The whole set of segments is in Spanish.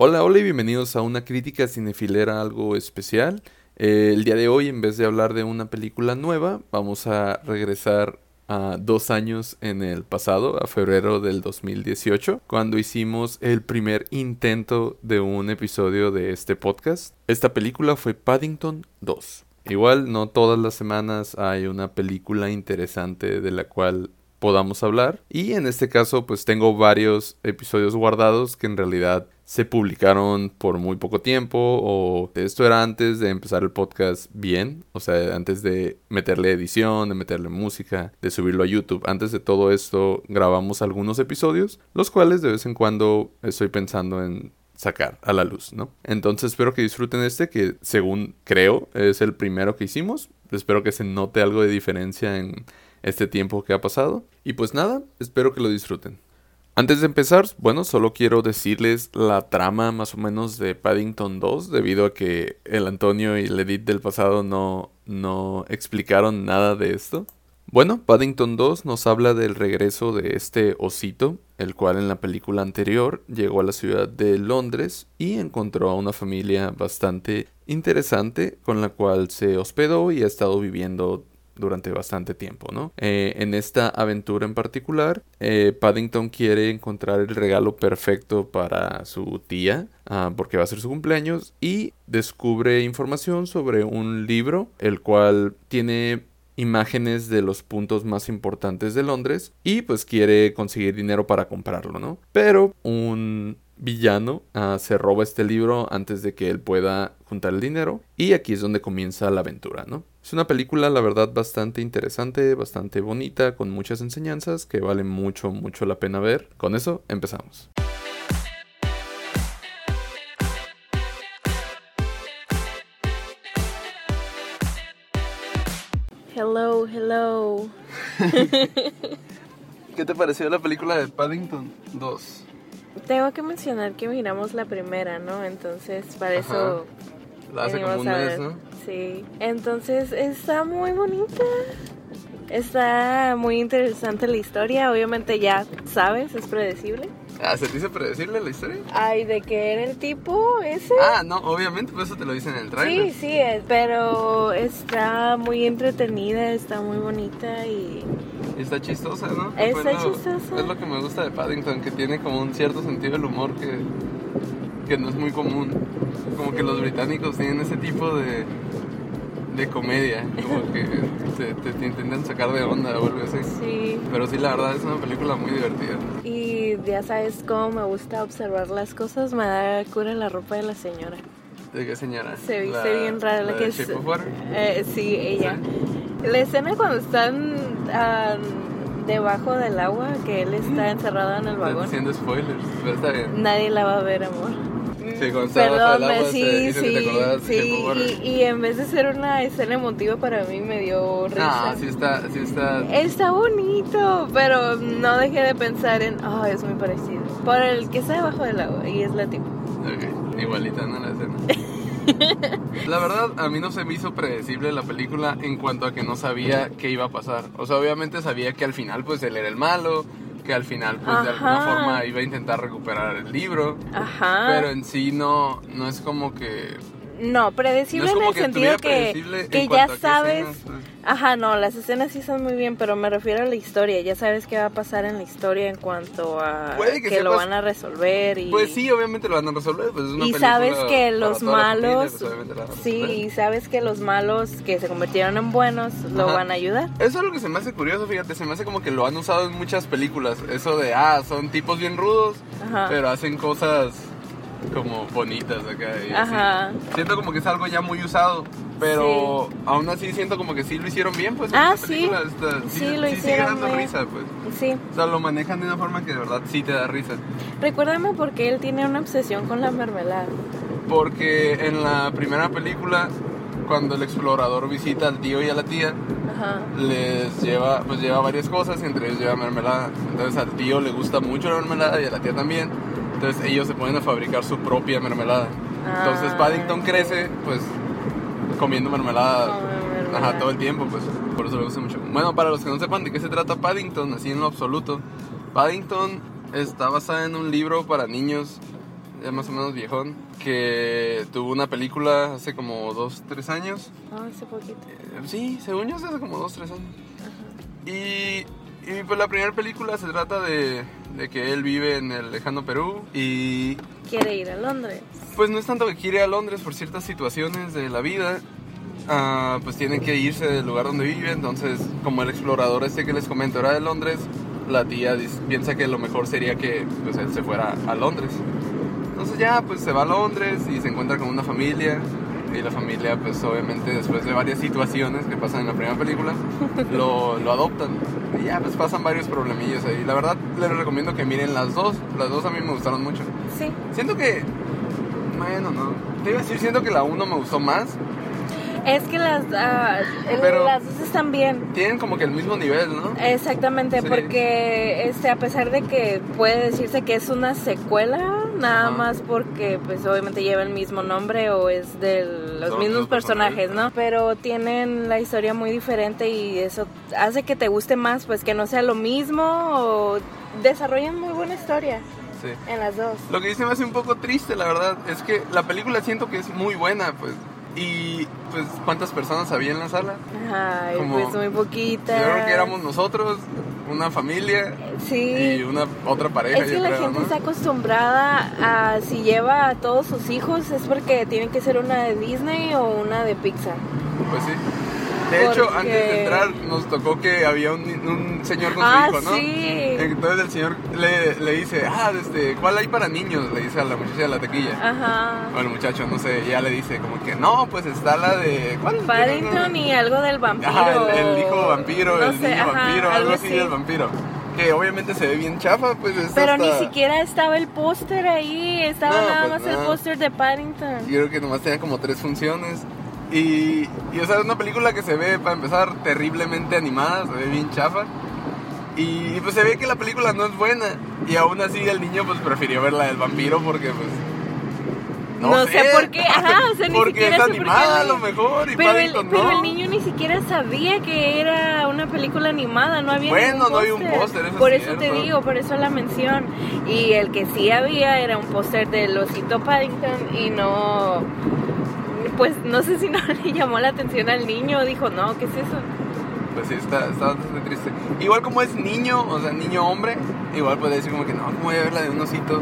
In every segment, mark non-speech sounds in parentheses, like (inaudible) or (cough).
Hola, hola y bienvenidos a una crítica cinefilera algo especial. Eh, el día de hoy, en vez de hablar de una película nueva, vamos a regresar a dos años en el pasado, a febrero del 2018, cuando hicimos el primer intento de un episodio de este podcast. Esta película fue Paddington 2. Igual no todas las semanas hay una película interesante de la cual podamos hablar. Y en este caso pues tengo varios episodios guardados que en realidad se publicaron por muy poco tiempo o esto era antes de empezar el podcast bien, o sea, antes de meterle edición, de meterle música, de subirlo a YouTube. Antes de todo esto grabamos algunos episodios, los cuales de vez en cuando estoy pensando en sacar a la luz, ¿no? Entonces espero que disfruten este que según creo es el primero que hicimos. Espero que se note algo de diferencia en este tiempo que ha pasado. Y pues nada, espero que lo disfruten. Antes de empezar, bueno, solo quiero decirles la trama más o menos de Paddington 2, debido a que el Antonio y el Edith del pasado no, no explicaron nada de esto. Bueno, Paddington 2 nos habla del regreso de este osito, el cual en la película anterior llegó a la ciudad de Londres y encontró a una familia bastante interesante con la cual se hospedó y ha estado viviendo durante bastante tiempo, ¿no? Eh, en esta aventura en particular, eh, Paddington quiere encontrar el regalo perfecto para su tía, ah, porque va a ser su cumpleaños, y descubre información sobre un libro, el cual tiene imágenes de los puntos más importantes de Londres y pues quiere conseguir dinero para comprarlo, ¿no? Pero un villano ah, se roba este libro antes de que él pueda juntar el dinero y aquí es donde comienza la aventura, ¿no? Es una película, la verdad, bastante interesante, bastante bonita, con muchas enseñanzas que vale mucho, mucho la pena ver. Con eso, empezamos. Hello, hello. (laughs) ¿Qué te pareció la película de Paddington 2? Tengo que mencionar que miramos la primera, ¿no? Entonces, para eso. La hace como un mes, ¿no? Sí. Entonces, está muy bonita. Está muy interesante la historia. Obviamente, ya sabes, es predecible. Ah, ¿se te dice predecible la historia? Ay, de que era el tipo ese. Ah, no, obviamente, por eso te lo dicen en el trailer. Sí, sí, pero está muy entretenida, está muy bonita y está chistosa, ¿no? Está chistosa. Es lo que me gusta de Paddington, que tiene como un cierto sentido del humor que, que no es muy común. Como que los británicos tienen ese tipo de, de comedia, como que (laughs) te, te, intentan sacar de onda o algo así. Sí. Pero sí, la verdad es una película muy divertida. Y ya sabes cómo me gusta observar las cosas, me da cura la ropa de la señora. ¿De qué señora? Se viste bien rara la, que es. Eh, sí, ella. La escena cuando están debajo del agua, que él está encerrado en el vagón. haciendo spoilers, pero está bien. Nadie la va a ver, amor. Sí, cuando Perdón, sí, sí, sí, y, y, en vez de ser una escena emotiva para mí me dio risa. Ah, sí está, sí está. Está bonito, pero no dejé de pensar en, oh, es muy parecido. Por el que está debajo del agua y es la tipo. Ok, igualita, ¿no? La escena. (laughs) La verdad, a mí no se me hizo predecible la película en cuanto a que no sabía qué iba a pasar. O sea, obviamente sabía que al final, pues él era el malo, que al final, pues de alguna forma iba a intentar recuperar el libro. Ajá. Pero en sí no, no es como que no, predecible en el sentido que, que ya sabes. Pues. Ajá, no, las escenas sí son muy bien, pero me refiero a la historia. Ya sabes qué va a pasar en la historia en cuanto a que, lo van a resolver. Y... Pues sí, obviamente lo van a resolver. Pues es una y sabes que los malos. Pues, sí, y sabes que los malos que se convirtieron en buenos lo van a ayudar. Eso es lo que se me hace curioso, fíjate. Se me hace como que lo han usado en muchas películas. Eso de, ah, son tipos bien rudos, pero hacen cosas como bonitas acá. Ajá. Siento como que es algo ya muy usado, pero aún así siento como que sí lo hicieron bien, pues. Ah, sí. sí. lo hicieron dando risa, pues. Sí. O sea, lo manejan de una forma que de verdad sí te da risa. Recuérdame por qué él tiene una obsesión con la mermelada. Porque en la primera película, cuando el explorador visita al tío y a la tía, les lleva, pues lleva varias cosas, entre ellos lleva mermelada. Entonces al tío le gusta mucho la mermelada y a la tía también. Entonces ellos se ponen a fabricar su propia mermelada. Entonces ah, Paddington crece, pues, comiendo mermelada, Ajá, todo el tiempo, pues, por eso le gusta mucho. Bueno, para los que no sepan de qué se trata Paddington, así en lo absoluto, Paddington está basada en un libro para niños ya más o menos viejón, que tuvo una película hace como dos, tres años. Ah, hace poquito. Eh, sí, según yo hace como dos, tres años. Y, y pues la primera película se trata de, de que él vive en el lejano Perú y... Quiere ir a Londres. Pues no es tanto que quiere ir a Londres por ciertas situaciones de la vida, Ah, pues tienen que irse del lugar donde vive. Entonces, como el explorador este que les comento era de Londres, la tía piensa que lo mejor sería que pues, él se fuera a Londres. Entonces ya, pues se va a Londres y se encuentra con una familia. Y la familia, pues obviamente después de varias situaciones que pasan en la primera película, (laughs) lo, lo adoptan. Y ya, pues pasan varios problemillos ahí. La verdad, les recomiendo que miren las dos. Las dos a mí me gustaron mucho. Sí. Siento que... Bueno, no. Te iba a decir, siento que la uno me gustó más, es que las, uh, las dos están bien. Tienen como que el mismo nivel, ¿no? Exactamente, porque este, a pesar de que puede decirse que es una secuela, nada más porque pues obviamente lleva el mismo nombre o es de los mismos personajes, ¿no? Pero tienen la historia muy diferente y eso hace que te guste más, pues que no sea lo mismo o desarrollan muy buena historia. Sí. En las dos. Lo que dice me hace un poco triste, la verdad, es que la película siento que es muy buena, pues y pues, ¿cuántas personas había en la sala? Ay, pues muy poquitas. Yo creo que éramos nosotros, una familia y una otra pareja. Es que la gente está acostumbrada a si lleva a todos sus hijos es porque tiene que ser una de Disney o una de Pixar. Pues sí. De hecho, antes de entrar nos tocó que había un, un señor con su ah, hijo, ¿no? Sí. Entonces el señor le, le, dice, ah, este, ¿cuál hay para niños? Le dice a la muchacha de la tequilla. Ajá. O el muchacho, no sé, y ella le dice como que, no, pues está la de... ¿Cuál? Paddington y algo del vampiro. Ajá, el, hijo vampiro, el niño vampiro, algo así del vampiro que obviamente se ve bien chafa, pues es Pero ni siquiera estaba el póster ahí, estaba nada pues más el póster de Paddington. Yo creo que nomás tenía como tres funciones. Y, y, o sea, es una película que se ve, para empezar, terriblemente animada, se ve bien chafa. Y pues se ve que la película no es buena. Y aún así el niño pues prefirió ver la del vampiro porque pues... No, sé, por qué, (laughs) ajá, o sea, ni porque es animada a lo mejor y pero el, pero el niño ni siquiera sabía que era una película animada, no había Bueno, no había un póster, Por eso te digo, por eso la mención. Y el que sí había era un póster del osito Paddington y no pues no sé si no (laughs) le llamó la atención al niño, dijo, no, ¿qué es eso? Pues sí, está, bastante triste. Igual como es niño, o sea, niño hombre, igual puede decir como que no, ¿cómo voy a ver la de un osito?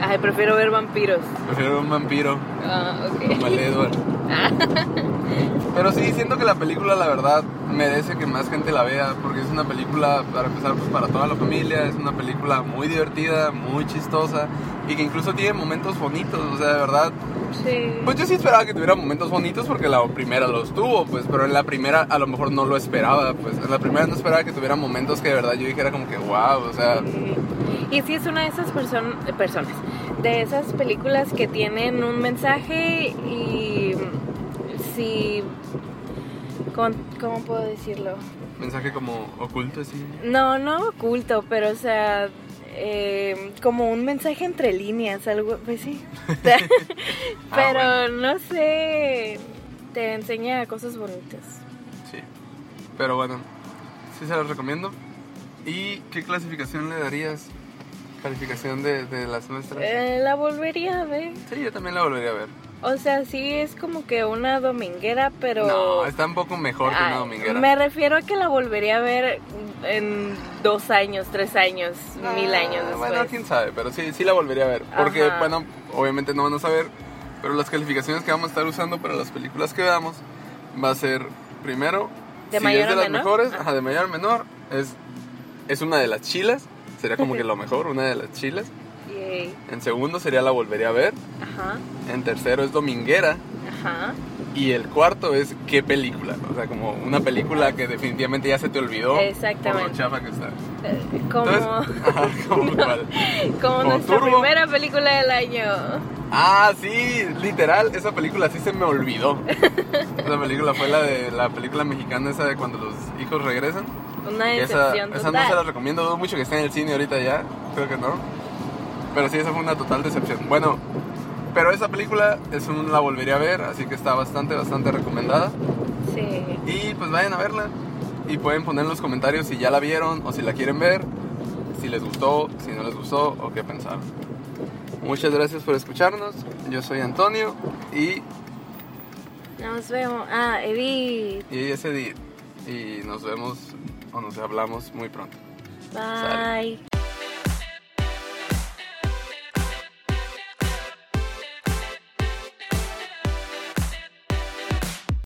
Ay, prefiero ver vampiros. Prefiero ver un vampiro. Ah, ok. Como el Edward. (laughs) Pero sí, siento que la película, la verdad, merece que más gente la vea, porque es una película, para empezar, pues para toda la familia, es una película muy divertida, muy chistosa, y que incluso tiene momentos bonitos, o sea, de verdad. Sí. Pues yo sí esperaba que tuviera momentos bonitos porque la primera los tuvo, pues, pero en la primera a lo mejor no lo esperaba, pues, en la primera no esperaba que tuviera momentos que de verdad yo dijera como que, wow, o sea... Y sí es una de esas personas, de esas películas que tienen un mensaje y si... ¿Cómo puedo decirlo? Mensaje como oculto, sí. No, no oculto, pero o sea, eh, como un mensaje entre líneas, algo, pues sí. (laughs) (laughs) Ah, pero no sé, te enseña cosas bonitas. Sí, pero bueno, sí se los recomiendo. ¿Y qué clasificación le darías? ¿Calificación de, de las nuestras? Eh, la volvería a ver. Sí, yo también la volvería a ver. O sea, sí es como que una dominguera, pero... No, está un poco mejor que una dominguera. Me refiero a que la volvería a ver en dos años, tres años, mil ah, años después. Bueno, quién sabe, pero sí, sí la volvería a ver. Porque, bueno, obviamente no van a saber, pero las calificaciones que vamos a estar usando para las películas que veamos va a ser, primero, de si es de las mejores, ah. ajá, de mayor a menor, es, es una de las chilas sería como que lo (laughs) mejor, una de las chilas. En segundo sería la volvería a ver. Ajá. En tercero es dominguera. Ajá. Y el cuarto es qué película. O sea, como una película que definitivamente ya se te olvidó. Exactamente. Por chafa que está. Eh, como, (laughs) ajá, como, cuál? como nuestra primera película del año. Ah, sí, literal, esa película sí se me olvidó. (laughs) esa película fue la de la película mexicana esa de cuando los hijos regresan. Una decepción esa, esa no se la recomiendo, mucho que esté en el cine ahorita ya, creo que no. Pero sí, esa fue una total decepción. Bueno, pero esa película es un, la volvería a ver, así que está bastante, bastante recomendada. Sí. Y pues vayan a verla. Y pueden poner en los comentarios si ya la vieron o si la quieren ver, si les gustó, si no les gustó o qué pensaron. Muchas gracias por escucharnos. Yo soy Antonio y... Nos vemos. Ah, Edith. Y ella es Edith. Y nos vemos o nos hablamos muy pronto. Bye.